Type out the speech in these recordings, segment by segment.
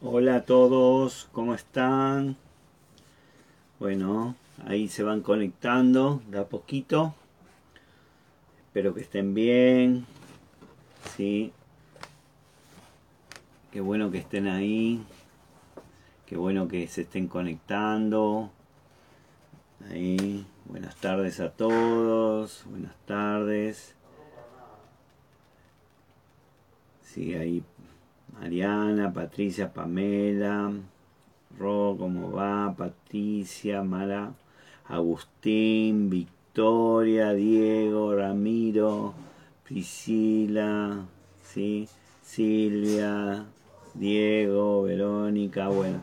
Hola a todos, ¿cómo están? Bueno, ahí se van conectando de a poquito. Espero que estén bien. Sí. Qué bueno que estén ahí. Qué bueno que se estén conectando. Ahí. Buenas tardes a todos. Buenas tardes. Sí, ahí Mariana, Patricia, Pamela, Ro, ¿cómo va? Patricia, Mara, Agustín, Victoria, Diego, Ramiro, Priscila, ¿sí? Silvia, Diego, Verónica, bueno,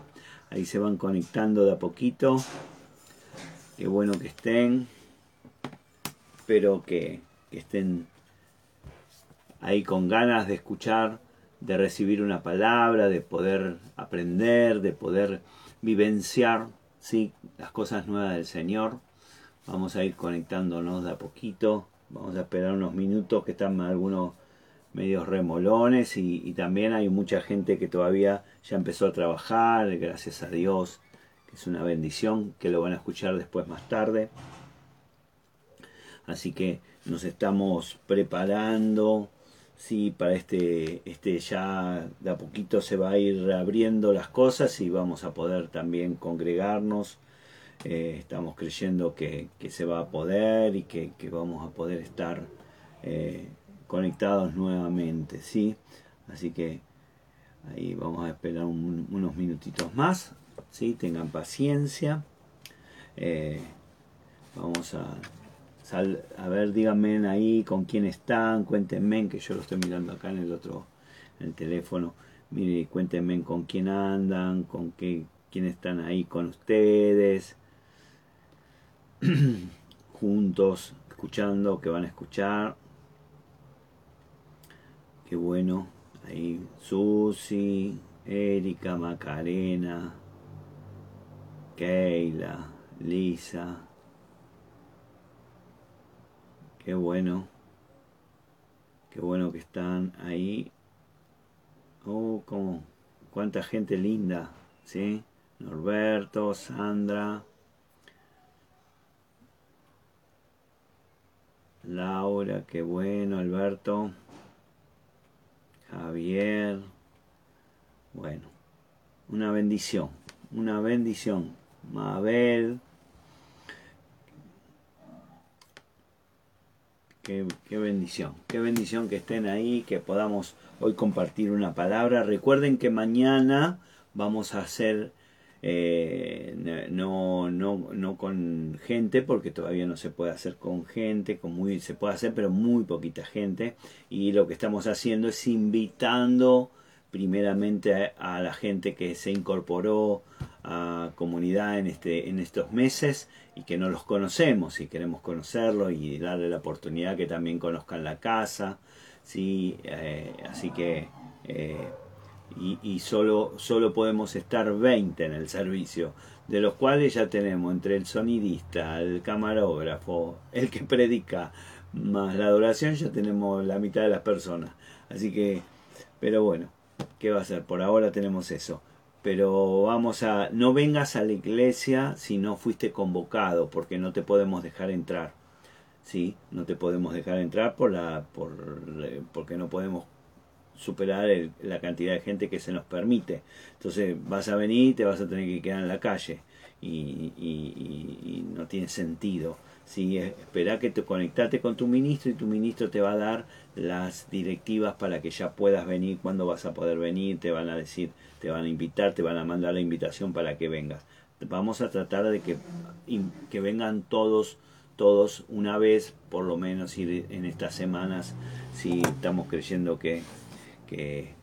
ahí se van conectando de a poquito. Qué bueno que estén. Espero que estén ahí con ganas de escuchar, de recibir una palabra, de poder aprender, de poder vivenciar ¿sí? las cosas nuevas del Señor. Vamos a ir conectándonos de a poquito. Vamos a esperar unos minutos que están algunos medios remolones y, y, también hay mucha gente que todavía ya empezó a trabajar, gracias a Dios, que es una bendición, que lo van a escuchar después más tarde. Así que nos estamos preparando sí, para este, este ya de a poquito se va a ir abriendo las cosas y vamos a poder también congregarnos. Eh, estamos creyendo que, que, se va a poder y que, que vamos a poder estar eh, conectados nuevamente, ¿sí? Así que ahí vamos a esperar un, unos minutitos más, ¿sí? Tengan paciencia. Eh, vamos a a ver, díganme ahí con quién están, cuéntenme, que yo lo estoy mirando acá en el otro, en el teléfono. Mire, cuéntenme con quién andan, con qué, quién están ahí con ustedes, juntos, escuchando, que van a escuchar. Qué bueno. Ahí Susi, Erika, Macarena, Keila, Lisa. Qué bueno. Qué bueno que están ahí. Oh, cómo. Cuánta gente linda. ¿Sí? Norberto, Sandra. Laura, qué bueno, Alberto. Javier. Bueno, una bendición, una bendición. Mabel, Qué, bendición, qué bendición que estén ahí, que podamos hoy compartir una palabra. Recuerden que mañana vamos a hacer, eh, no, no, no con gente, porque todavía no se puede hacer con gente, con muy, se puede hacer, pero muy poquita gente. Y lo que estamos haciendo es invitando primeramente a, la gente que se incorporó a comunidad en, este, en estos meses y que no los conocemos y queremos conocerlos y darle la oportunidad que también conozcan la casa. ¿sí? Eh, así que eh, y, y, solo, solo podemos estar 20 en el servicio, de los cuales ya tenemos entre el sonidista, el camarógrafo, el que predica, más la adoración, ya tenemos la mitad de las personas. Así que, pero bueno, ¿qué va a ser? Por ahora tenemos eso pero vamos a, no vengas a la iglesia si no fuiste convocado, porque no te podemos dejar entrar, ¿sí? No te podemos dejar entrar por la, por, porque no podemos superar la cantidad de gente que se nos permite. Entonces vas a venir y te vas a tener que quedar en la calle y, y no tiene sentido. ¿Sí? Espera que te conectate con tu ministro y tu ministro te va a dar las directivas para que ya puedas venir, cuando vas a poder venir, te van a decir te van a invitar, te van a mandar la invitación para que vengas. Vamos a tratar de que, que vengan todos, todos una vez, por lo menos ir en estas semanas, si estamos creyendo que, que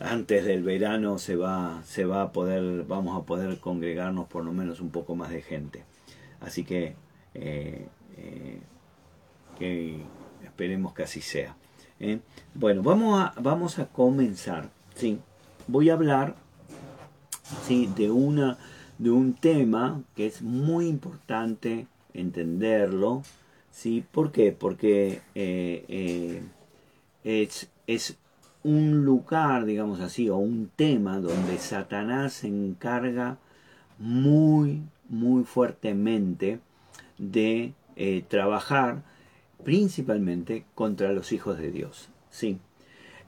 antes del verano se va, se va a poder, vamos a poder congregarnos por lo menos un poco más de gente. Así que, eh, eh, que esperemos que así sea. ¿eh? Bueno, vamos a, vamos a comenzar. ¿sí? voy a hablar ¿sí? de, una, de un tema que es muy importante entenderlo. ¿sí? ¿Por qué? Porque es, es un lugar, digamos así, o un tema donde Satanás se encarga muy, muy fuertemente de eh, trabajar principalmente contra los hijos de Dios. Sí.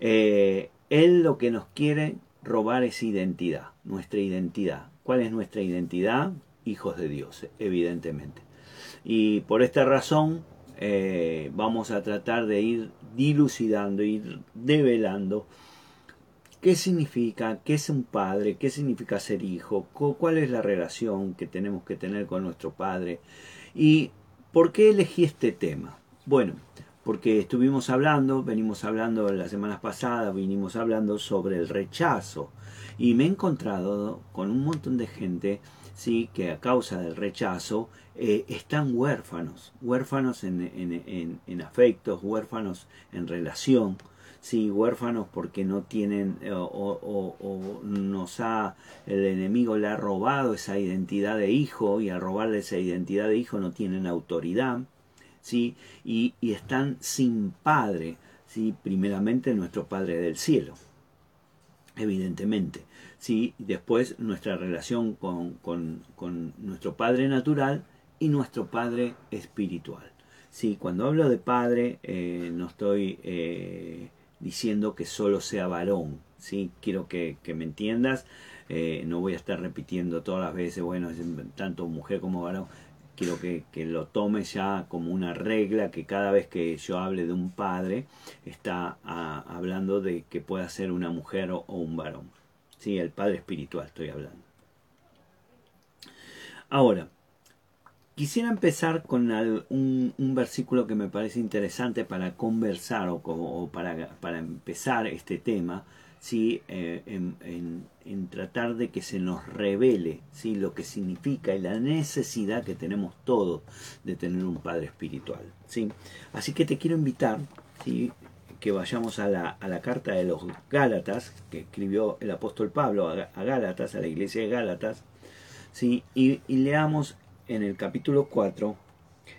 Eh, él lo que nos quiere robar es identidad, nuestra identidad. ¿Cuál es nuestra identidad? Hijos de Dios, evidentemente. Y por esta razón eh, vamos a tratar de ir dilucidando, ir develando qué significa, qué es un padre, qué significa ser hijo, cuál es la relación que tenemos que tener con nuestro padre y por qué elegí este tema. Bueno, porque estuvimos hablando, venimos hablando las semanas pasadas, vinimos hablando sobre el rechazo. Y me he encontrado con un montón de gente sí que a causa del rechazo eh, están huérfanos, huérfanos en, en, en, afectos, huérfanos en relación, sí, huérfanos porque no tienen eh, o, o, nos ha el enemigo le ha robado esa identidad de hijo y al robarle esa identidad de hijo no tienen autoridad ¿sí? y, y están sin padre, ¿sí? primeramente nuestro Padre del cielo, evidentemente. ¿sí? después nuestra relación con, con, con, nuestro Padre natural y nuestro Padre espiritual. ¿sí? Cuando hablo de Padre, eh, no estoy eh, diciendo que solo sea varón. ¿sí? Quiero que, que me entiendas. Eh, no voy a estar repitiendo todas las veces, bueno, tanto mujer como varón quiero que, lo tomes ya como una regla, que cada vez que yo hable de un padre, está hablando de que pueda ser una mujer o, un varón. Sí, el padre espiritual estoy hablando. Ahora, quisiera empezar con un, versículo que me parece interesante para conversar o, para, para empezar este tema, ¿sí? Eh, en, tratar de que se nos revele ¿sí? lo que significa y la necesidad que tenemos todos de tener un Padre espiritual. ¿sí? Así que te quiero invitar ¿sí? que vayamos a la, a la, carta de los Gálatas, que escribió el apóstol Pablo a, Gálatas, a la iglesia de Gálatas, ¿sí? y, y leamos en el capítulo 4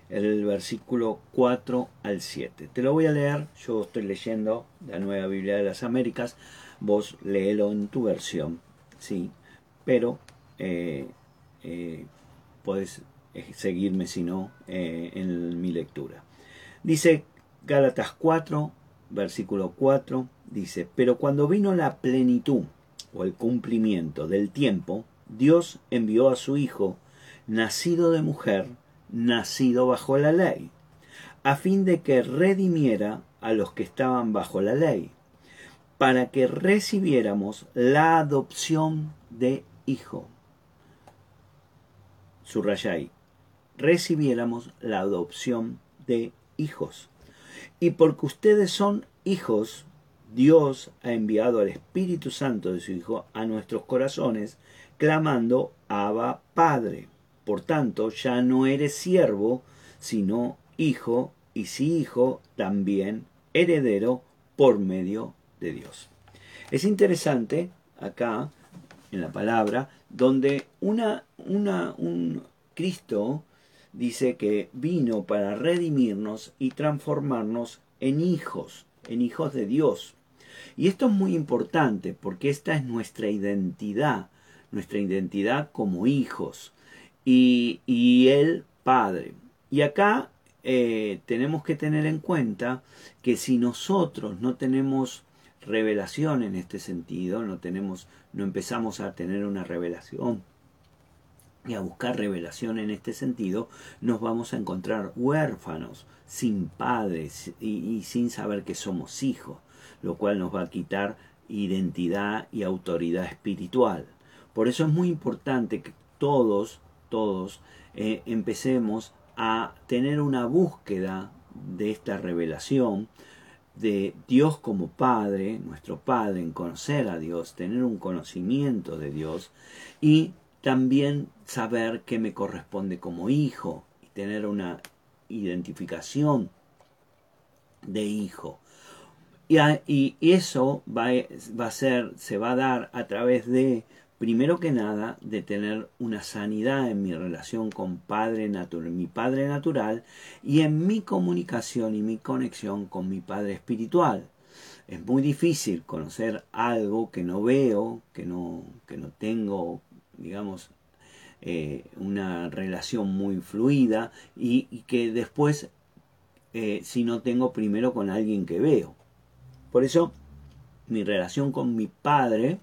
el versículo 4 al 7. Te lo voy a leer, yo estoy leyendo la Nueva Biblia de las Américas, vos léelo en tu versión, sí, pero eh, eh, puedes eh, seguirme si no en mi lectura. Dice Gálatas 4, versículo 4, dice, pero cuando vino la plenitud o el cumplimiento del tiempo, Dios envió a su Hijo, nacido de mujer, nacido bajo la ley, a fin de que redimiera a los que estaban bajo la ley para que recibiéramos la adopción de hijo. Subraya ahí. Recibiéramos la adopción de hijos. Y porque ustedes son hijos, Dios ha enviado al Espíritu Santo de su Hijo a nuestros corazones, clamando Abba Padre. Por tanto, ya no eres siervo, sino hijo, y si hijo, también heredero por medio de Dios. Es interesante acá, en la palabra, donde una, una, un Cristo dice que vino para redimirnos y transformarnos en hijos, en hijos de Dios. Y esto es muy importante porque esta es nuestra identidad, nuestra identidad como hijos y, y el Padre. Y acá eh, tenemos que tener en cuenta que si nosotros no tenemos revelación en este sentido, no tenemos, no empezamos a tener una revelación y a buscar revelación en este sentido, nos vamos a encontrar huérfanos, sin padres y, sin saber que somos hijos, lo cual nos va a quitar identidad y autoridad espiritual. Por eso es muy importante que todos, todos eh, empecemos a tener una búsqueda de esta revelación, de Dios como Padre, nuestro Padre, en conocer a Dios, tener un conocimiento de Dios y también saber qué me corresponde como hijo y tener una identificación de hijo. Y, y eso va, va a ser, se va a dar a través de primero que nada, de tener una sanidad en mi relación con padre mi padre natural y en mi comunicación y mi conexión con mi padre espiritual. es muy difícil conocer algo que no veo, que no, que no tengo, digamos, eh, una relación muy fluida y, que después, eh, si no tengo primero con alguien que veo. Por eso, mi relación con mi padre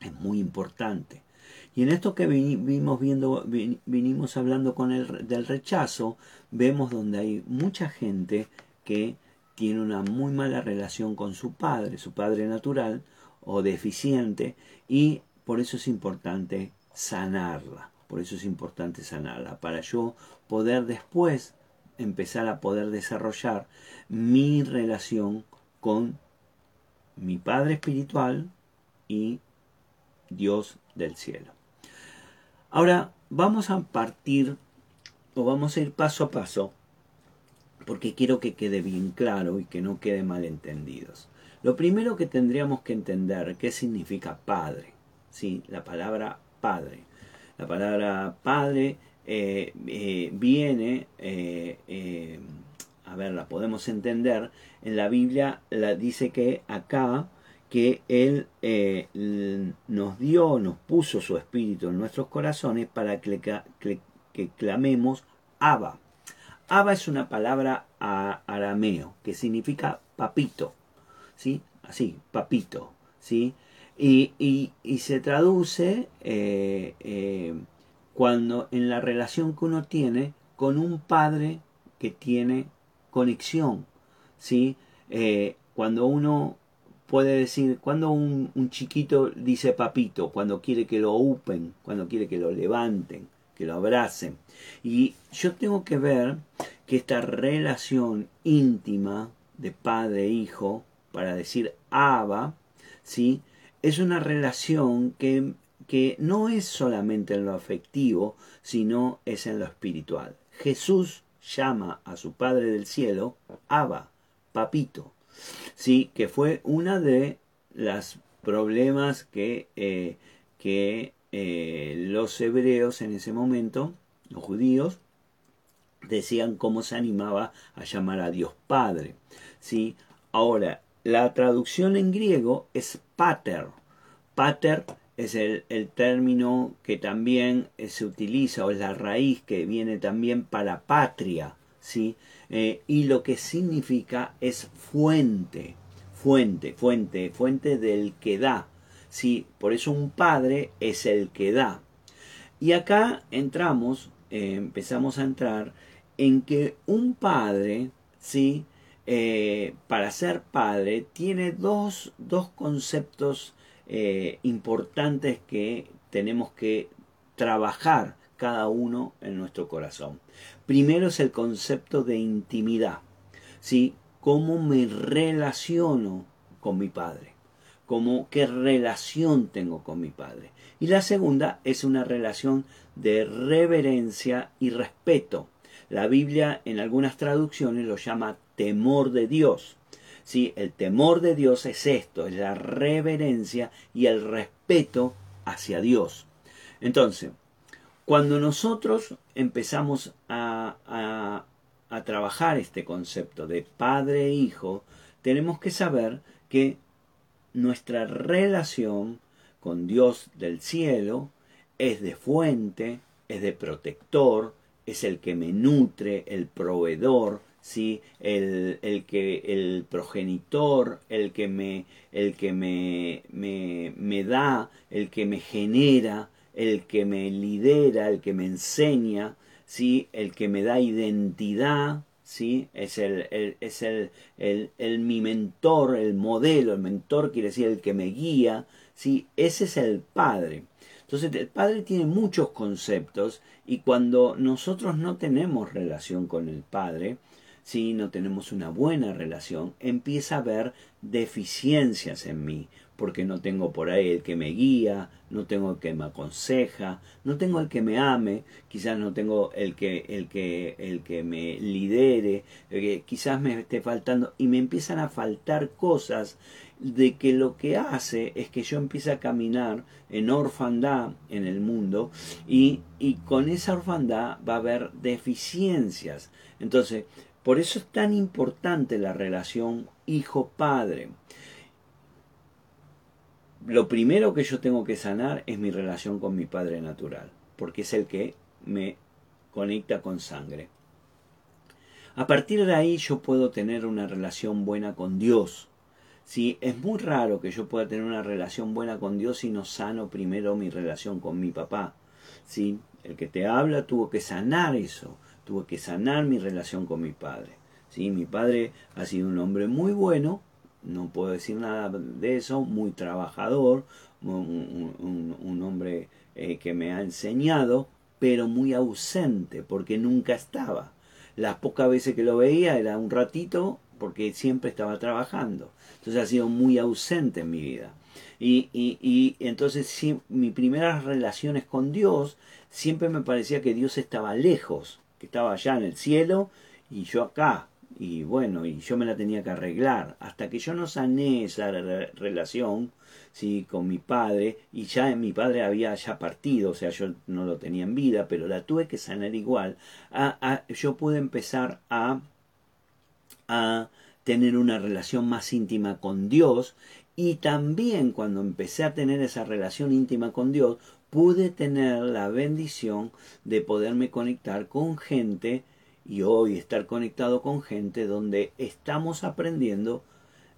es muy importante. Y en esto que vinimos viendo, vinimos hablando con el del rechazo, vemos donde hay mucha gente que tiene una muy mala relación con su padre, su padre natural o deficiente, y por eso es importante sanarla. Por eso es importante sanarla, para yo poder después empezar a poder desarrollar mi relación con mi Padre Espiritual y Dios del cielo. Ahora vamos a partir o vamos a ir paso a paso porque quiero que quede bien claro y que no quede malentendidos. Lo primero que tendríamos que entender qué significa padre. ¿sí? La palabra padre. La palabra padre eh, eh, viene, eh, a ver, la podemos entender, en la Biblia la, dice que acá que Él nos dio, nos puso su espíritu en nuestros corazones para que, que clamemos Abba. Abba es una palabra arameo que significa papito, ¿sí? Así, papito, ¿sí? Y, se traduce eh, eh, cuando en la relación que uno tiene con un padre que tiene conexión, ¿sí? Eh, cuando uno puede decir, cuando un, chiquito dice papito, cuando quiere que lo upen, cuando quiere que lo levanten, que lo abracen. Y yo tengo que ver que esta relación íntima de padre e hijo, para decir Abba, ¿sí? es una relación que, que no es solamente en lo afectivo, sino es en lo espiritual. Jesús llama a su Padre del Cielo Abba, papito, ¿sí? que fue una de las problemas que, eh, que eh, los hebreos en ese momento, los judíos, decían cómo se animaba a llamar a Dios Padre. ¿sí? Ahora, la traducción en griego es pater. Pater es el, término que también eh, se utiliza, o es la raíz que viene también para patria. ¿Sí? Eh, y lo que significa es fuente, fuente, fuente, fuente del que da. ¿sí? Por eso un padre es el que da. Y acá entramos, eh, empezamos a entrar en que un padre, ¿sí? Eh, para ser padre, tiene dos, dos conceptos importantes que tenemos que trabajar cada uno en nuestro corazón. Primero es el concepto de intimidad, ¿sí? ¿Cómo me relaciono con mi padre? ¿Cómo, ¿Qué relación tengo con mi padre? Y la segunda es una relación de reverencia y respeto. La Biblia en algunas traducciones lo llama temor de Dios. Sí, el temor de Dios es esto, es la reverencia y el respeto hacia Dios. Entonces, cuando nosotros empezamos a, trabajar este concepto de padre e hijo, tenemos que saber que nuestra relación con Dios del cielo es de fuente, es de protector, es el que me nutre, el proveedor, ¿sí? el, que, el progenitor, el que, me, el que me, me da, el que me genera, el que me lidera, el que me enseña, ¿sí? el que me da identidad, ¿sí? es, el, es el, el, mi mentor, el modelo, el mentor quiere decir el que me guía, ¿sí? ese es el Padre. Entonces el Padre tiene muchos conceptos y cuando nosotros no tenemos relación con el Padre, si no tenemos una buena relación, empieza a haber deficiencias en mí, porque no tengo por ahí el que me guía, no tengo el que me aconseja, no tengo el que me ame, quizás no tengo el que, el que, el que me lidere, quizás me esté faltando, y me empiezan a faltar cosas de que lo que hace es que yo empiece a caminar en orfandad en el mundo y, y con esa orfandad va a haber deficiencias. Entonces, por eso es tan importante la relación hijo padre. Lo primero que yo tengo que sanar es mi relación con mi padre natural, porque es el que me conecta con sangre. A partir de ahí yo puedo tener una relación buena con Dios. Si es muy raro que yo pueda tener una relación buena con Dios si no sano primero mi relación con mi papá. ¿Sí? El que te habla tuvo que sanar eso, tuvo que sanar mi relación con mi padre. ¿Sí? Mi padre ha sido un hombre muy bueno, no puedo decir nada de eso, muy trabajador, un, hombre eh, que me ha enseñado, pero muy ausente, porque nunca estaba. Las pocas veces que lo veía era un ratito, porque siempre estaba trabajando. Entonces ha sido muy ausente en mi vida. Y, y, entonces sí, mis primeras relaciones con Dios siempre me parecía que Dios estaba lejos, que estaba allá en el cielo y yo acá. Y bueno, y yo me la tenía que arreglar. Hasta que yo no sané esa relación, ¿sí? con mi padre, y ya mi padre había ya partido, o sea, yo no lo tenía en vida, pero la tuve que sanar igual, a, yo pude empezar a, a tener una relación más íntima con Dios, y también cuando empecé a tener esa relación íntima con Dios, pude tener la bendición de poderme conectar con gente y hoy estar conectado con gente donde estamos aprendiendo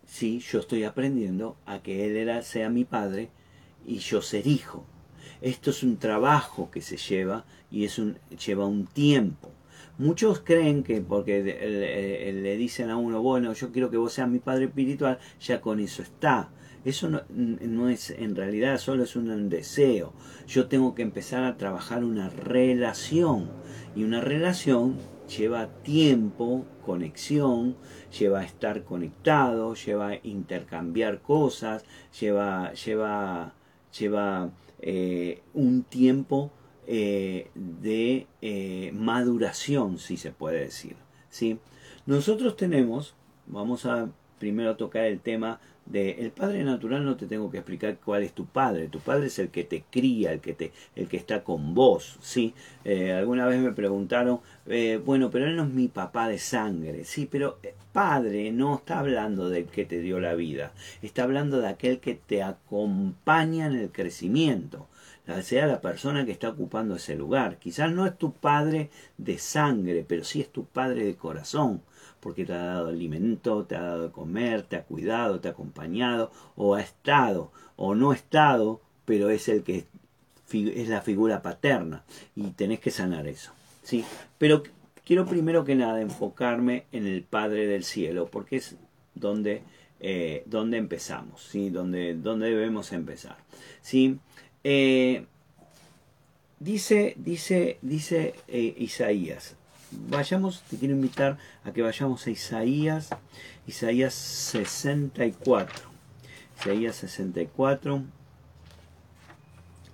Sí, yo estoy aprendiendo a que Él era, sea mi padre y yo ser hijo. Esto es un trabajo que se lleva y es un, lleva un tiempo. Muchos creen que porque le, dicen a uno, bueno, yo quiero que vos seas mi padre espiritual, ya con eso está. Eso no, no, es, en realidad solo es un deseo. Yo tengo que empezar a trabajar una relación. Y una relación lleva tiempo, conexión, lleva estar conectado, lleva intercambiar cosas, lleva, lleva, lleva eh, un tiempo eh, de eh, maduración, si se puede decir. ¿sí? Nosotros tenemos, vamos a primero tocar el tema el padre natural no te tengo que explicar cuál es tu padre tu padre es el que te cría el que te el que está con vos sí eh, alguna vez me preguntaron eh, bueno pero él no es mi papá de sangre sí pero eh, padre no está hablando del que te dio la vida está hablando de aquel que te acompaña en el crecimiento sea la persona que está ocupando ese lugar. Quizás no es tu padre de sangre, pero sí es tu padre de corazón porque te ha dado alimento, te ha dado de comer, te ha cuidado, te ha acompañado, o ha estado, o no ha estado, pero es el que es la figura paterna y tenés que sanar eso. ¿sí? Pero quiero primero que nada enfocarme en el Padre del Cielo, porque es donde, eh, donde empezamos, ¿sí? donde, donde debemos empezar. ¿sí? Eh, dice dice, dice eh, Isaías, vayamos, te quiero invitar a que vayamos a Isaías, Isaías 64. Isaías 64.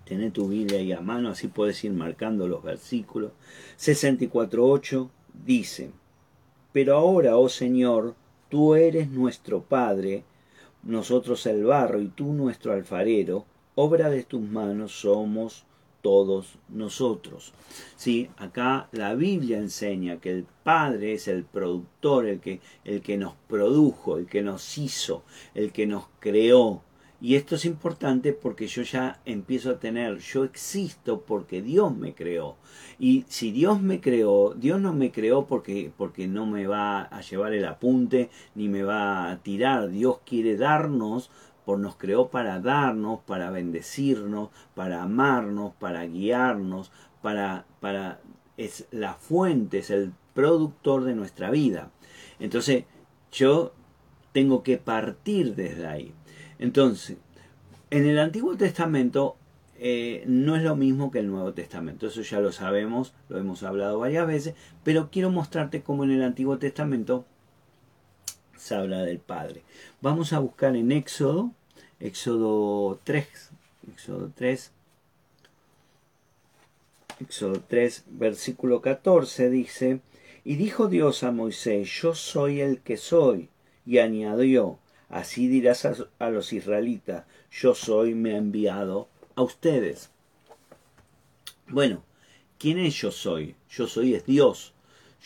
Tené tu Biblia ahí a mano, así puedes ir marcando los versículos. 64.8 dice, Pero ahora, oh Señor, tú eres nuestro Padre, nosotros el barro y tú nuestro alfarero, obra de tus manos somos todos nosotros. ¿Sí? Acá la Biblia enseña que el Padre es el productor, el que, el que nos produjo, el que nos hizo, el que nos creó. Y esto es importante porque yo ya empiezo a tener, yo existo porque Dios me creó. Y si Dios me creó, Dios no me creó porque, porque no me va a llevar el apunte ni me va a tirar. Dios quiere darnos por nos creó para darnos, para bendecirnos, para amarnos, para guiarnos, para, para es la fuente, es el productor de nuestra vida. Entonces, yo tengo que partir desde ahí. Entonces, en el Antiguo Testamento eh, no es lo mismo que el Nuevo Testamento, eso ya lo sabemos, lo hemos hablado varias veces, pero quiero mostrarte cómo en el Antiguo Testamento se habla del Padre. Vamos a buscar en Éxodo, Éxodo 3, Éxodo 3, Éxodo 3, versículo 14 dice, y dijo Dios a Moisés, yo soy el que soy, y añadió, así dirás a, a los israelitas, yo soy, me ha enviado a ustedes. Bueno, ¿quién es yo soy? Yo soy es Dios,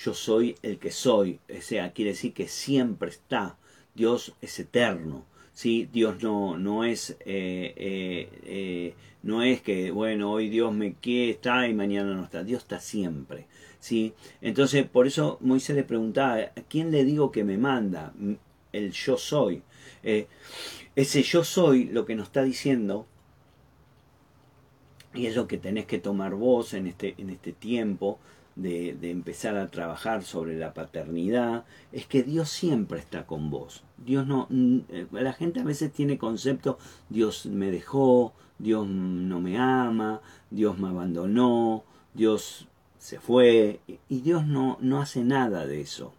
yo soy el que soy, o sea, quiere decir que siempre está, Dios es eterno. ¿sí? Dios no, no, es, eh, eh, eh, no es que, bueno, hoy Dios me quiere, está y mañana no está. Dios está siempre. ¿sí? Entonces, por eso Moisés le preguntaba, ¿a quién le digo que me manda? El yo soy. ese yo soy lo que nos está diciendo y es lo que tenés que tomar vos en este, en este tiempo de, empezar a trabajar sobre la paternidad, es que Dios siempre está con vos. Dios no, eh, la gente a veces tiene concepto, Dios me dejó, Dios no me ama, Dios me abandonó, Dios se fue, y Dios no, no hace nada de eso.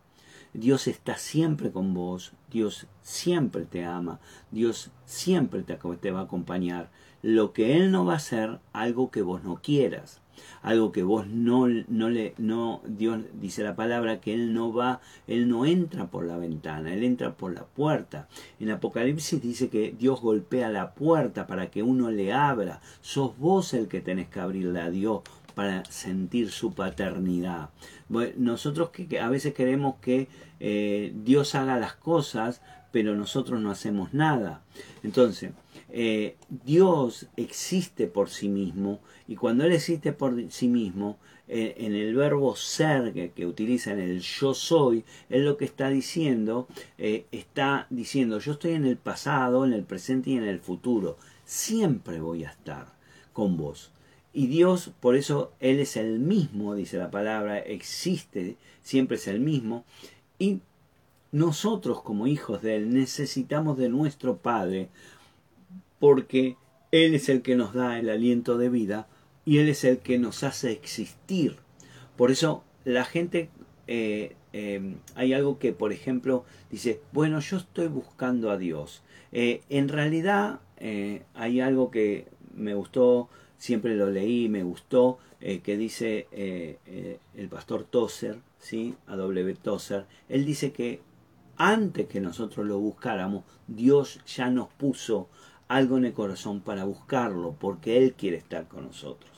Dios está siempre con vos, Dios siempre te ama, Dios siempre te, te va a acompañar lo que Él no va a hacer, algo que vos no quieras, algo que vos no, no le, no, Dios dice la palabra que Él no va, Él no entra por la ventana, Él entra por la puerta. En Apocalipsis dice que Dios golpea la puerta para que uno le abra. Sos vos el que tenés que abrirle a Dios para sentir su paternidad. nosotros que, a veces queremos que eh, Dios haga las cosas, pero nosotros no hacemos nada. Entonces, eh, Dios existe por sí mismo y cuando Él existe por sí mismo, eh, en el verbo ser que, utiliza en el yo soy, Él lo que está diciendo, eh, está diciendo yo estoy en el pasado, en el presente y en el futuro. Siempre voy a estar con vos. Y Dios, por eso Él es el mismo, dice la palabra, existe, siempre es el mismo. Y nosotros como hijos de Él necesitamos de nuestro Padre porque Él es el que nos da el aliento de vida y Él es el que nos hace existir. Por eso la gente, eh, em, hay algo que, por ejemplo, dice, bueno, yo estoy buscando a Dios. Eh, en realidad eh, hay algo que me gustó, siempre lo leí, me gustó, que dice el pastor Tozer, ¿sí? A W. Tozer, él dice que antes que nosotros lo buscáramos, Dios ya nos puso algo en el corazón para buscarlo, porque Él quiere estar con nosotros.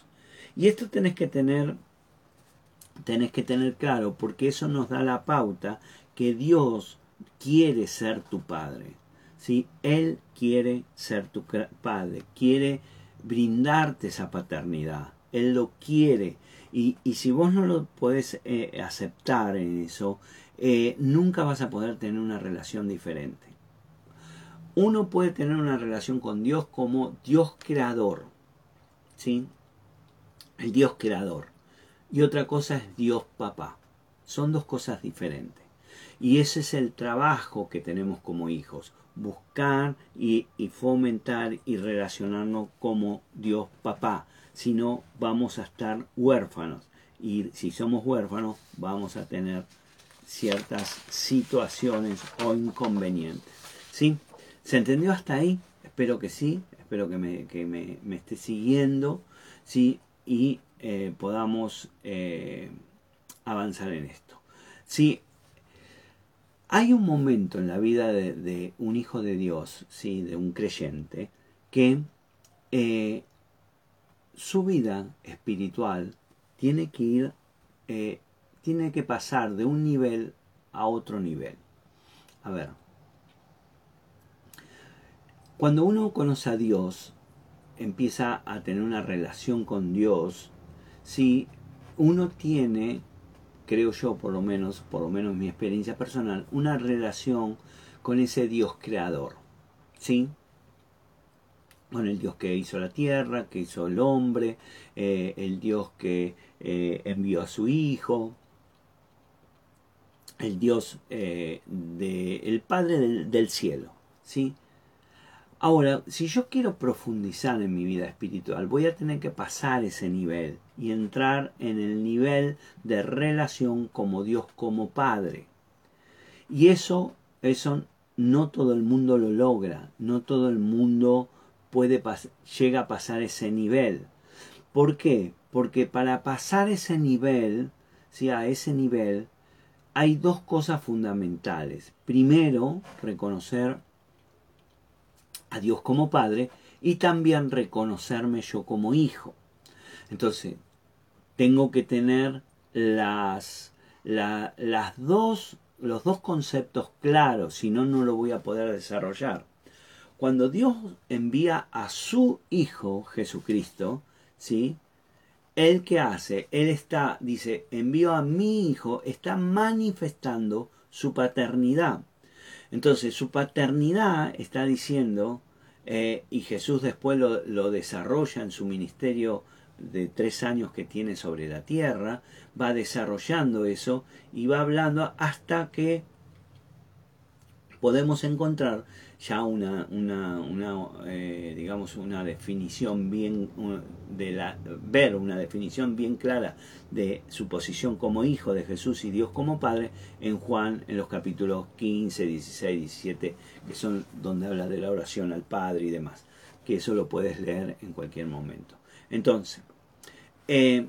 Y esto tenés que tener, tenés que tener claro, porque eso nos da la pauta que Dios quiere ser tu Padre. ¿sí? Él quiere ser tu Padre, quiere brindarte esa paternidad. Él lo quiere. Y, si vos no lo podés eh, aceptar en eso, eh, nunca vas a poder tener una relación diferente uno puede tener una relación con Dios como Dios creador, ¿sí? El Dios creador. Y otra cosa es Dios papá. Son dos cosas diferentes. Y ese es el trabajo que tenemos como hijos. Buscar y, fomentar y relacionarnos como Dios papá. Si no, vamos a estar huérfanos. Y si somos huérfanos, vamos a tener ciertas situaciones o inconvenientes. ¿Sí? ¿Se entendió hasta ahí? Espero que sí, espero que me, que me, esté siguiendo, ¿sí? Y eh, podamos eh, avanzar en esto. Sí, hay un momento en la vida de, un hijo de Dios, ¿sí? de un creyente, que eh, su vida espiritual tiene que ir, tiene que pasar de un nivel a otro nivel. A ver, cuando uno conoce a Dios, empieza a tener una relación con Dios, si uno tiene, creo yo por lo menos, por lo menos mi experiencia personal, una relación con ese Dios creador, ¿sí? Con el Dios que hizo la tierra, que hizo el hombre, eh, el Dios que eh, envió a su Hijo, el Dios eh, de, el Padre del, del cielo, ¿sí? Ahora, si yo quiero profundizar en mi vida espiritual, voy a tener que pasar ese nivel y entrar en el nivel de relación como Dios como Padre. Y eso, eso no todo el mundo lo logra, no todo el mundo puede llega a pasar ese nivel. ¿Por qué? Porque para pasar ese nivel, si a ese nivel, hay dos cosas fundamentales. Primero, reconocer a Dios como Padre y también reconocerme yo como hijo. Entonces, tengo que tener las, las dos los dos conceptos claros, si no, no lo voy a poder desarrollar. Cuando Dios envía a su Hijo Jesucristo, ¿sí? Él que hace, Él está, dice, envío a mi Hijo, está manifestando su paternidad. Entonces, su paternidad está diciendo, eh, y Jesús después lo, lo desarrolla en su ministerio de tres años que tiene sobre la tierra, va desarrollando eso y va hablando hasta que podemos encontrar ya una, una, eh, digamos una definición bien de la ver una definición bien clara de su posición como hijo de Jesús y Dios como padre en Juan en los capítulos 15, 16, 17 que son donde habla de la oración al Padre y demás que eso lo puedes leer en cualquier momento entonces eh,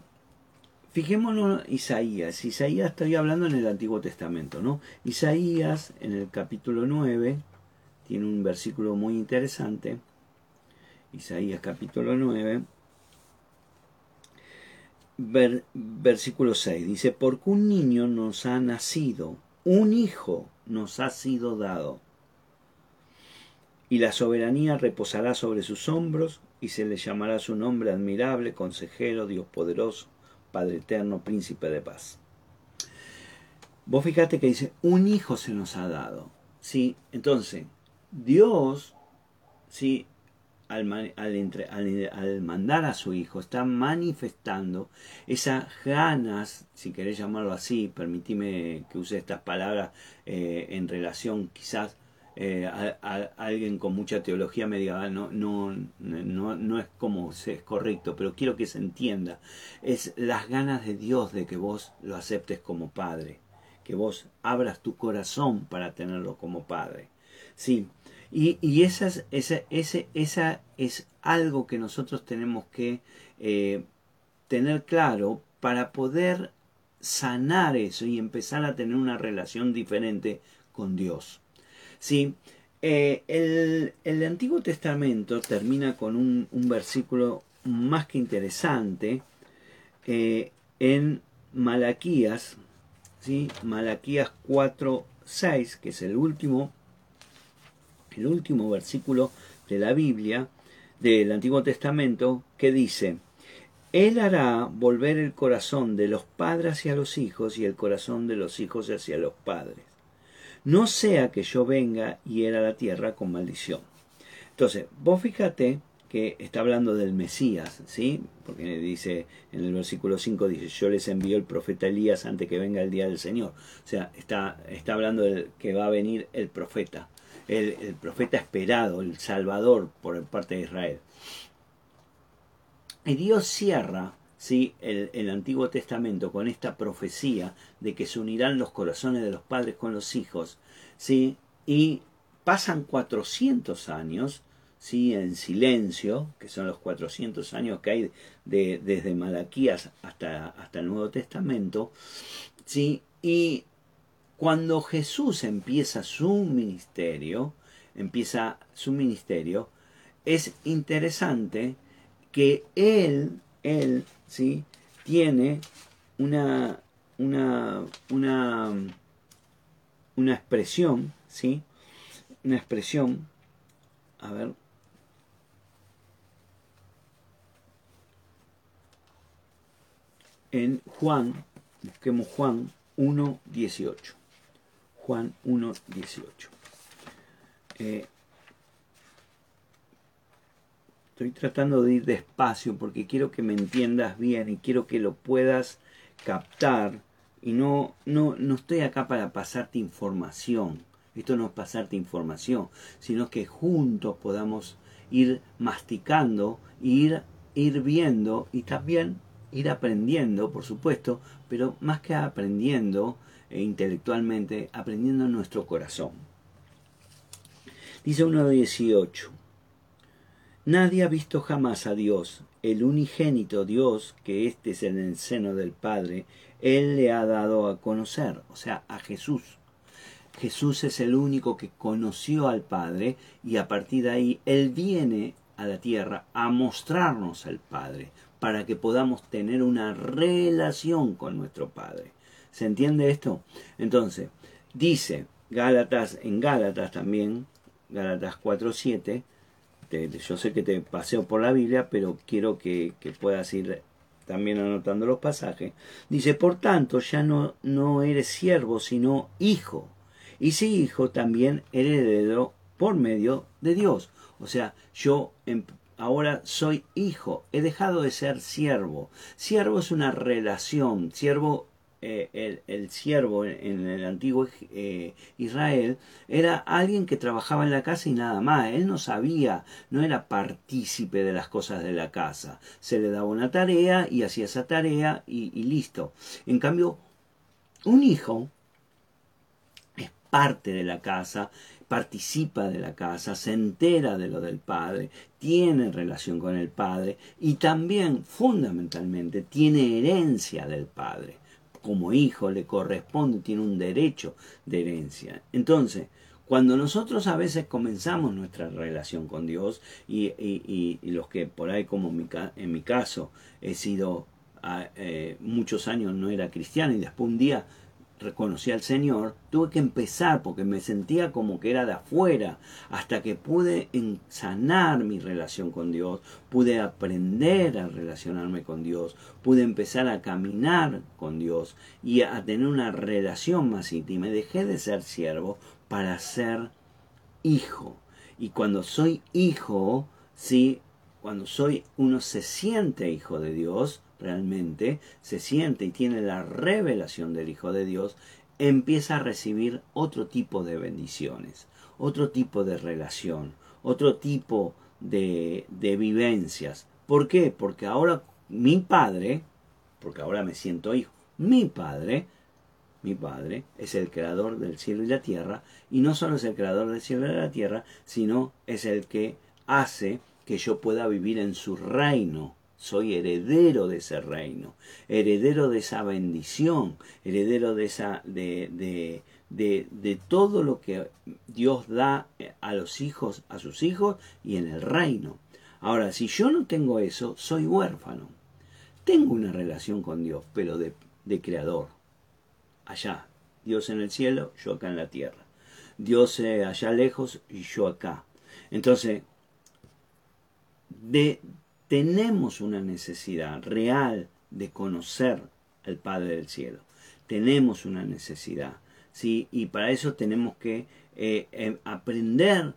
Fijémonos Isaías. Isaías estoy hablando en el Antiguo Testamento, ¿no? Isaías en el capítulo 9 tiene un versículo muy interesante. Isaías capítulo 9 versículo 6 dice, porque un niño nos ha nacido, un hijo nos ha sido dado, y la soberanía reposará sobre sus hombros, y se le llamará su nombre admirable, consejero, Dios poderoso, Padre eterno, príncipe de paz. Vos fíjate que dice, un hijo se nos ha dado. ¿sí? Entonces, Dios, ¿sí? Al, al, mandar a su hijo, está manifestando esas ganas, si querés llamarlo así, permitime que use estas palabras eh, en relación quizás eh, a, alguien con mucha teología medieval no, no, no, no es como es correcto, pero quiero que se entienda. Es las ganas de Dios de que vos lo aceptes como padre, que vos abras tu corazón para tenerlo como padre. Sí, y, y esa, es, esa, esa es algo que nosotros tenemos que eh, tener claro para poder sanar eso y empezar a tener una relación diferente con Dios. ¿sí? Eh, el, Antiguo Testamento termina con un, versículo más que interesante eh, en Malaquías, ¿sí? Malaquías 4, 6, que es el último, el último versículo de la Biblia, del Antiguo Testamento, que dice, Él hará volver el corazón de los padres hacia los hijos y el corazón de los hijos hacia los padres no sea que yo venga y era la tierra con maldición. Entonces, vos fíjate que está hablando del Mesías, ¿sí? Porque dice en el versículo 5 dice, "Yo les envío el profeta Elías antes que venga el día del Señor." O sea, está está hablando del que va a venir el profeta, el, profeta esperado, el salvador por parte de Israel. Y Dios cierra ¿sí? El, el, Antiguo Testamento con esta profecía de que se unirán los corazones de los padres con los hijos, ¿sí? y pasan 400 años ¿sí? en silencio, que son los 400 años que hay de, desde Malaquías hasta, hasta el Nuevo Testamento, ¿sí? y cuando Jesús empieza su ministerio, empieza su ministerio, es interesante que él, él ¿sí? tiene una, una, una, una expresión, ¿sí? Una expresión, a ver, en Juan, busquemos Juan 1.18. Juan 1.18. Eh, Estoy tratando de ir despacio porque quiero que me entiendas bien y quiero que lo puedas captar. Y no, no, no estoy acá para pasarte información. Esto no es pasarte información, sino que juntos podamos ir masticando, ir, ir viendo y también ir aprendiendo, por supuesto, pero más que aprendiendo eh, intelectualmente, aprendiendo en nuestro corazón. Dice 1.18. Nadie ha visto jamás a Dios, el unigénito Dios, que éste es en el seno del Padre, Él le ha dado a conocer, o sea, a Jesús. Jesús es el único que conoció al Padre y a partir de ahí Él viene a la tierra a mostrarnos al Padre para que podamos tener una relación con nuestro Padre. ¿Se entiende esto? Entonces, Dice Gálatas, en Gálatas también, Gálatas 4.7, yo sé que te paseo por la Biblia, pero quiero que, que, puedas ir también anotando los pasajes. Dice, por tanto, ya no, no eres siervo, sino hijo. Y si hijo, también heredero por medio de Dios. O sea, yo em, ahora soy hijo, he dejado de ser siervo. Siervo es una relación, siervo eh, el, siervo en, el antiguo eh, Israel era alguien que trabajaba en la casa y nada más. Él no sabía, no era partícipe de las cosas de la casa. Se le daba una tarea y hacía esa tarea y, y listo. En cambio, un hijo es parte de la casa, participa de la casa, se entera de lo del padre, tiene relación con el padre y también, fundamentalmente, tiene herencia del padre como hijo le corresponde, tiene un derecho de herencia. Entonces, cuando nosotros a veces comenzamos nuestra relación con Dios y, los que por ahí como en mi caso he sido ah, eh, muchos años no era cristiano y después un día reconocí al Señor, tuve que empezar porque me sentía como que era de afuera, hasta que pude sanar mi relación con Dios, pude aprender a relacionarme con Dios, pude empezar a caminar con Dios y a tener una relación más íntima. Dejé de ser siervo para ser hijo. Y cuando soy hijo, sí, cuando soy uno se siente hijo de Dios, realmente se siente y tiene la revelación del Hijo de Dios, empieza a recibir otro tipo de bendiciones, otro tipo de relación, otro tipo de, de vivencias. ¿Por qué? Porque ahora mi padre, porque ahora me siento hijo, mi padre, mi padre es el creador del cielo y la tierra, y no solo es el creador del cielo y de la tierra, sino es el que hace que yo pueda vivir en su reino soy heredero de ese reino, heredero de esa bendición, heredero de esa de, de, de, todo lo que Dios da a los hijos, a sus hijos y en el reino. Ahora, si yo no tengo eso, soy huérfano. Tengo una relación con Dios, pero de, de creador. Allá, Dios en el cielo, yo acá en la tierra. Dios eh, allá lejos y yo acá. Entonces, de, tenemos una necesidad real de conocer al Padre del Cielo. Tenemos una necesidad. ¿sí? Y para eso tenemos que eh, em, aprender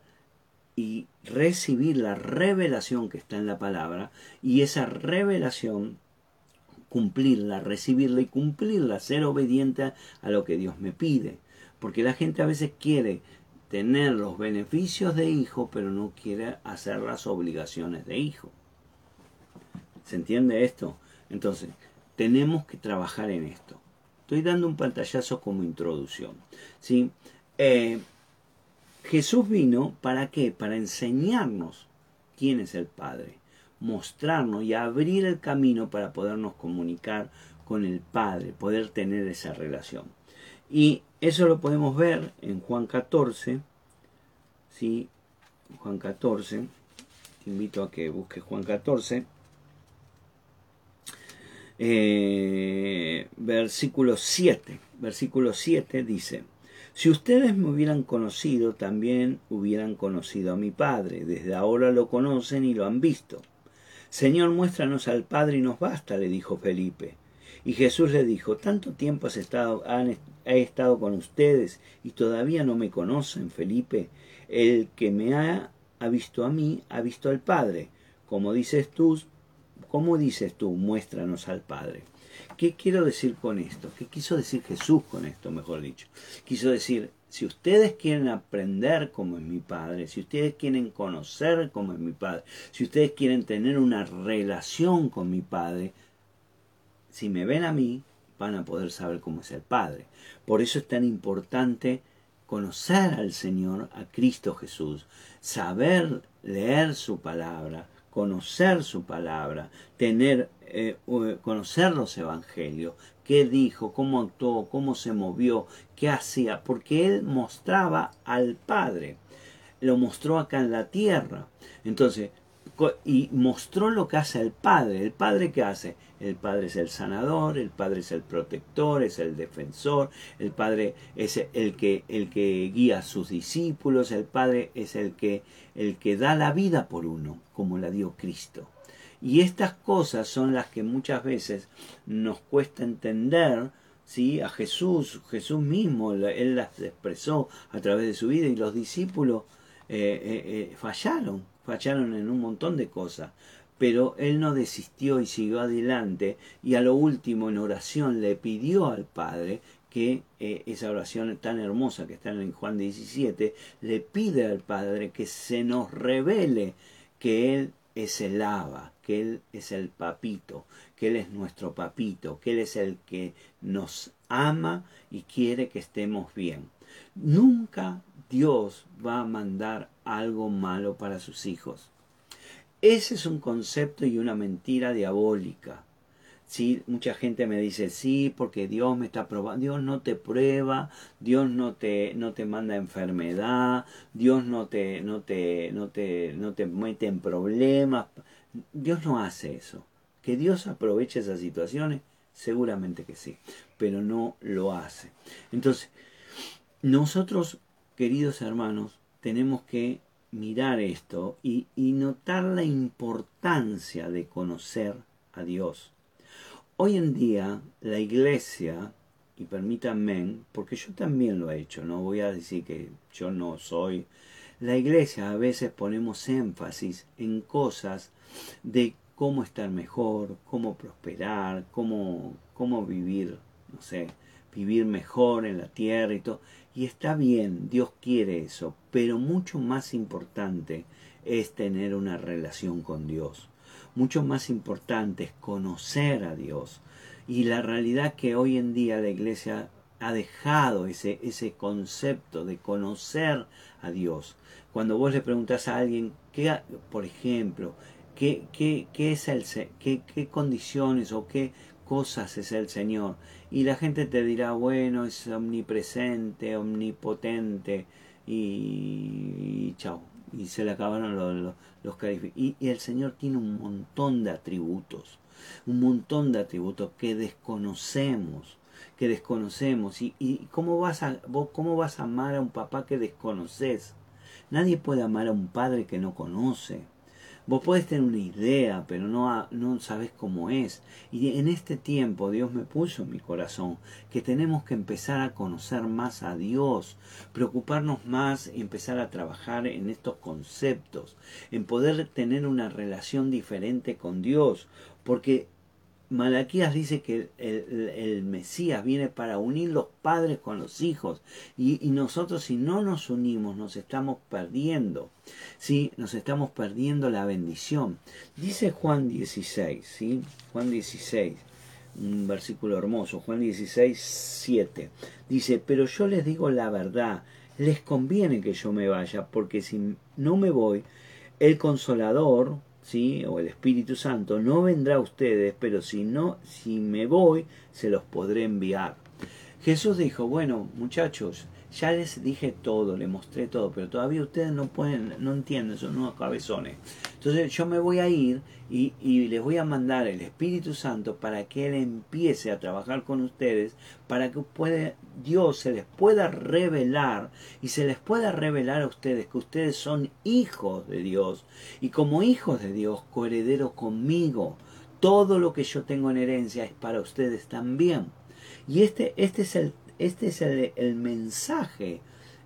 y recibir la revelación que está en la palabra y esa revelación cumplirla, recibirla y cumplirla, ser obediente a lo que Dios me pide. Porque la gente a veces quiere tener los beneficios de hijo, pero no quiere hacer las obligaciones de hijo. ¿Se entiende esto? Entonces, tenemos que trabajar en esto. Estoy dando un pantallazo como introducción. ¿sí? Eh, Jesús vino para qué? Para enseñarnos quién es el Padre, mostrarnos y abrir el camino para podernos comunicar con el Padre, poder tener esa relación. Y eso lo podemos ver en Juan 14, ¿sí? Juan 14, te invito a que busques Juan 14, eh, versículo 7. Versículo 7 dice, si ustedes me hubieran conocido, también hubieran conocido a mi Padre. Desde ahora lo conocen y lo han visto. Señor, muéstranos al Padre y nos basta, le dijo Felipe. Y Jesús le dijo, tanto tiempo has estado, he estado con ustedes y todavía no me conocen, Felipe. El que me ha, ha visto a mí, ha visto al Padre. Como dices tú, ¿Cómo dices tú? Muéstranos al Padre. ¿Qué quiero decir con esto? ¿Qué quiso decir Jesús con esto, mejor dicho? Quiso decir, si ustedes quieren aprender como es mi Padre, si ustedes quieren conocer como es mi Padre, si ustedes quieren tener una relación con mi Padre, si me ven a mí, van a poder saber cómo es el Padre. Por eso es tan importante conocer al Señor, a Cristo Jesús, saber leer su palabra, conocer su palabra, tener, eh, conocer los evangelios, qué dijo, cómo actuó, cómo se movió, qué hacía, porque él mostraba al Padre, lo mostró acá en la tierra. Entonces, y mostró lo que hace el Padre. ¿El Padre qué hace? El Padre es el sanador, el Padre es el protector, es el defensor, el Padre es el que, el que guía a sus discípulos, el Padre es el que, el que da la vida por uno, como la dio Cristo. Y estas cosas son las que muchas veces nos cuesta entender, ¿sí? A Jesús, Jesús mismo, Él las expresó a través de su vida y los discípulos eh, eh, eh, fallaron, fallaron en un montón de cosas. Pero él no desistió y siguió adelante y a lo último en oración le pidió al Padre que esa oración tan hermosa que está en Juan 17, le pide al Padre que se nos revele que Él es el Aba, que Él es el papito, que Él es nuestro papito, que Él es el que nos ama y quiere que estemos bien. Nunca Dios va a mandar algo malo para sus hijos. Ese es un concepto y una mentira diabólica. ¿Sí? Mucha gente me dice, sí, porque Dios me está probando. Dios no te prueba, Dios no te, no te manda enfermedad, Dios no te, no, te, no, te, no te mete en problemas. Dios no hace eso. Que Dios aproveche esas situaciones, seguramente que sí, pero no lo hace. Entonces, nosotros queridos hermanos, tenemos que mirar esto y, notar la importancia de conocer a Dios. Hoy en día la iglesia, y permítanme, porque yo también lo he hecho, no voy a decir que yo no soy, la iglesia a veces ponemos énfasis en cosas de cómo estar mejor, cómo prosperar, cómo, cómo vivir, no sé, vivir mejor en la tierra y todo. Y está bien, Dios quiere eso, pero mucho más importante es tener una relación con Dios. Mucho más importante es conocer a Dios. Y la realidad que hoy en día la iglesia ha dejado ese, ese concepto de conocer a Dios. Cuando vos le preguntas a alguien, ¿qué, por ejemplo, qué, qué, qué es el, qué, qué condiciones o qué cosas es el Señor. Y la gente te dirá, bueno, es omnipresente, omnipotente y, chao. Y se le acabaron los, los, y, y el Señor tiene un montón de atributos, un montón de atributos que desconocemos que desconocemos y, y cómo vas a vos cómo vas a amar a un papá que desconoces nadie puede amar a un padre que no conoce Vos podés tener una idea, pero no, no sabes cómo es. Y en este tiempo Dios me puso en mi corazón que tenemos que empezar a conocer más a Dios, preocuparnos más y empezar a trabajar en estos conceptos, en poder tener una relación diferente con Dios, porque Malaquías dice que el, Mesías viene para unir los padres con los hijos y, nosotros si no nos unimos nos estamos perdiendo, ¿sí? nos estamos perdiendo la bendición. Dice Juan 16, ¿sí? Juan 16, un versículo hermoso, Juan 16, 7, dice, pero yo les digo la verdad, les conviene que yo me vaya, porque si no me voy, el consolador, ¿sí? o el Espíritu Santo no vendrá a ustedes, pero si no, si me voy, se los podré enviar. Jesús dijo, bueno, muchachos, ya les dije todo, les mostré todo, pero todavía ustedes no pueden, no entienden, son unos cabezones. Entonces yo me voy a ir y, les voy a mandar el Espíritu Santo para que Él empiece a trabajar con ustedes, para que Dios se les pueda revelar y se les pueda revelar a ustedes que ustedes son hijos de Dios y como hijos de Dios, coherederos conmigo. Todo lo que yo tengo en herencia es para ustedes también. Y este, este es el este es el, mensaje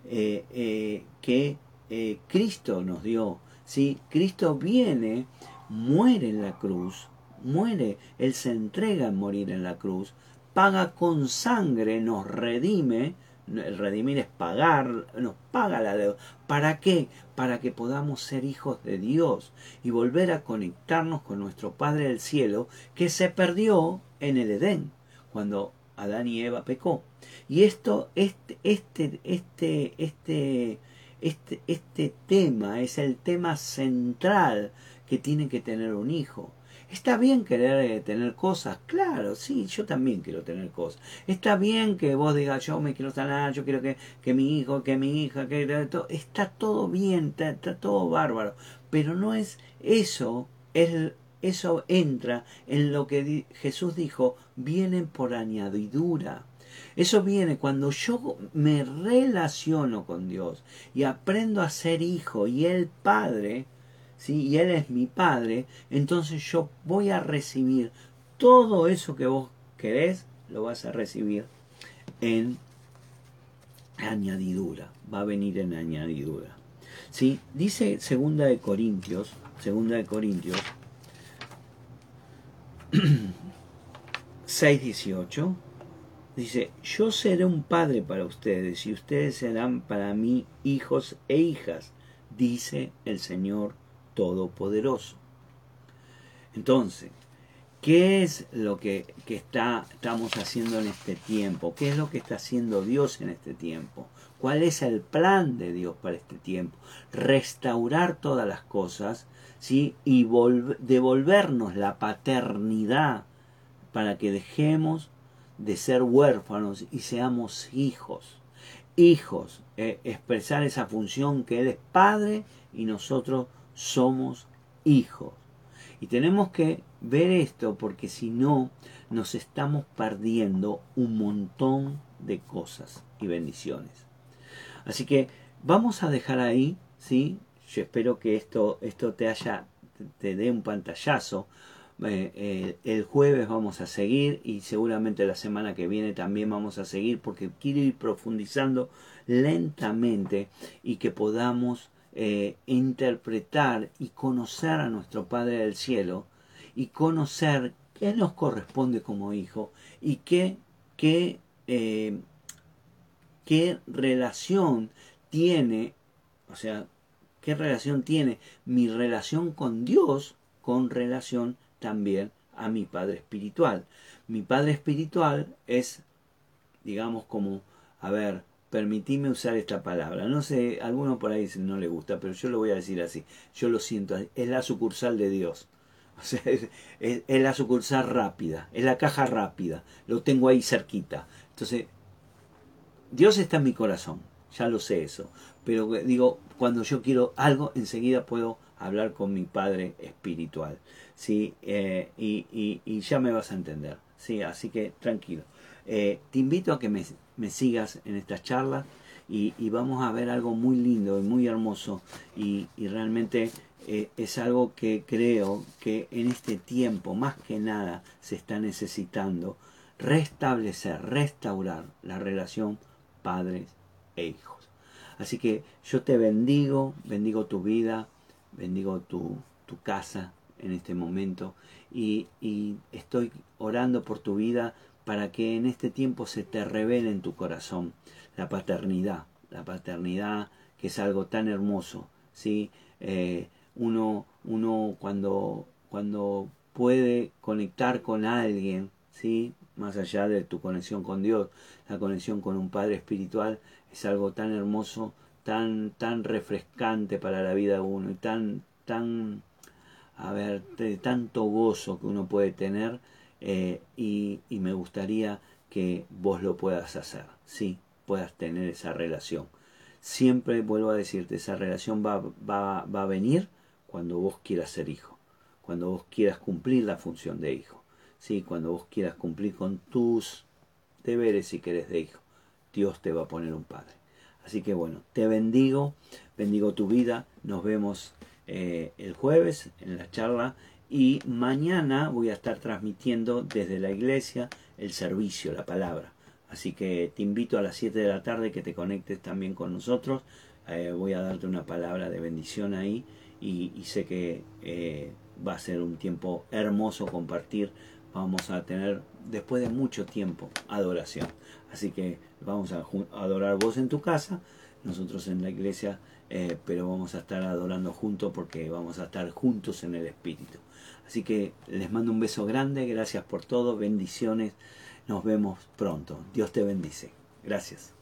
eh, eh, que eh, Cristo nos dio. ¿Sí? Cristo viene, muere en la cruz, muere, Él se entrega a morir en la cruz, paga con sangre, nos redime, el redimir es pagar, nos paga la deuda. ¿Para qué? Para que podamos ser hijos de Dios y volver a conectarnos con nuestro Padre del Cielo que se perdió en el Edén, cuando Adán y Eva pecó. Y esto, este, este, este, este, este, este tema es el tema central que tiene que tener un hijo. Está bien querer eh, tener cosas, claro, sí, yo también quiero tener cosas. Está bien que vos digas, yo me quiero sanar, yo quiero que, que mi hijo, que mi hija, que está todo bien, está, todo bárbaro. Pero no es eso, es, eso entra en lo que Jesús dijo, vienen por añadidura. Eso viene cuando yo me relaciono con Dios y aprendo a ser hijo y el Padre, ¿sí? y Él es mi Padre, entonces yo voy a recibir todo eso que vos querés, lo vas a recibir en añadidura, va a venir en añadidura. ¿Sí? Dice segunda de Corintios, segunda de Corintios 6:18 dice, "Yo seré un padre para ustedes y ustedes serán para mí hijos e hijas", dice el Señor Todopoderoso. Entonces, ¿qué es lo que, está, estamos haciendo en este tiempo? ¿Qué es lo que está haciendo Dios en este tiempo? ¿Cuál es el plan de Dios para este tiempo? Restaurar todas las cosas ¿sí? y devolvernos la paternidad para que dejemos de ser huérfanos y seamos hijos. Hijos, eh, expresar esa función que Él es Padre y nosotros somos hijos. Y tenemos que ver esto porque si no, nos estamos perdiendo un montón de cosas y bendiciones. Así que vamos a dejar ahí, ¿sí? Yo espero que esto, esto te haya, te dé un pantallazo. Eh, eh, el jueves vamos a seguir y seguramente la semana que viene también vamos a seguir porque quiero ir profundizando lentamente y que podamos eh, interpretar y conocer a nuestro Padre del Cielo y conocer qué nos corresponde como hijo y qué, qué, qué relación tiene, o sea, qué relación tiene mi relación con Dios con relación también a mi Padre Espiritual. Mi Padre Espiritual es, digamos, como, a ver, permitime usar esta palabra. No sé, alguno por ahí no le gusta, pero yo lo voy a decir así. Yo lo siento, es la sucursal de Dios. O sea, es, la sucursal rápida, es la caja rápida. Lo tengo ahí cerquita. Entonces, Dios está en mi corazón, ya lo sé eso. Pero digo, cuando yo quiero algo, enseguida puedo hablar con mi Padre espiritual. ¿sí? Eh, y, y, ya me vas a entender. ¿sí? Así que tranquilo. Eh, te invito a que me me sigas en estas charlas y, vamos a ver algo muy lindo y muy hermoso y, realmente eh, es algo que creo que en este tiempo más que nada se está necesitando restablecer, restaurar la relación padres e hijos. Así que yo te bendigo, bendigo tu vida, bendigo tu, tu casa en este momento y, y estoy orando por tu vida para que en este tiempo se te revele en tu corazón la paternidad, la paternidad que es algo tan hermoso, ¿sí? Eh, uno, uno cuando, cuando puede conectar con alguien, ¿sí? más allá de tu conexión con Dios, la conexión con un Padre espiritual es algo tan hermoso, tan, tan refrescante para la vida de uno y tan, tan, a ver, de tanto gozo que uno puede tener eh, y, me gustaría que vos lo puedas hacer, sí, puedas tener esa relación. Siempre vuelvo a decirte, esa relación va, va, va a venir cuando vos quieras ser hijo, cuando vos quieras cumplir la función de hijo, sí, cuando vos quieras cumplir con tus deberes si querés de hijo. Dios te va a poner un padre. Así que bueno, te bendigo, bendigo tu vida, nos vemos eh, el jueves en la charla y mañana voy a estar transmitiendo desde la iglesia el servicio, la palabra. Así que te invito a las 7 de la tarde que te conectes también con nosotros. Eh, voy a darte una palabra de bendición ahí y, sé que eh, va a ser un tiempo hermoso compartir. Vamos a tener después de mucho tiempo adoración. Así que vamos a adorar vos en tu casa, nosotros en la iglesia, eh, pero vamos a estar adorando juntos porque vamos a estar juntos en el Espíritu. Así que les mando un beso grande, gracias por todo, bendiciones, nos vemos pronto. Dios te bendice. Gracias.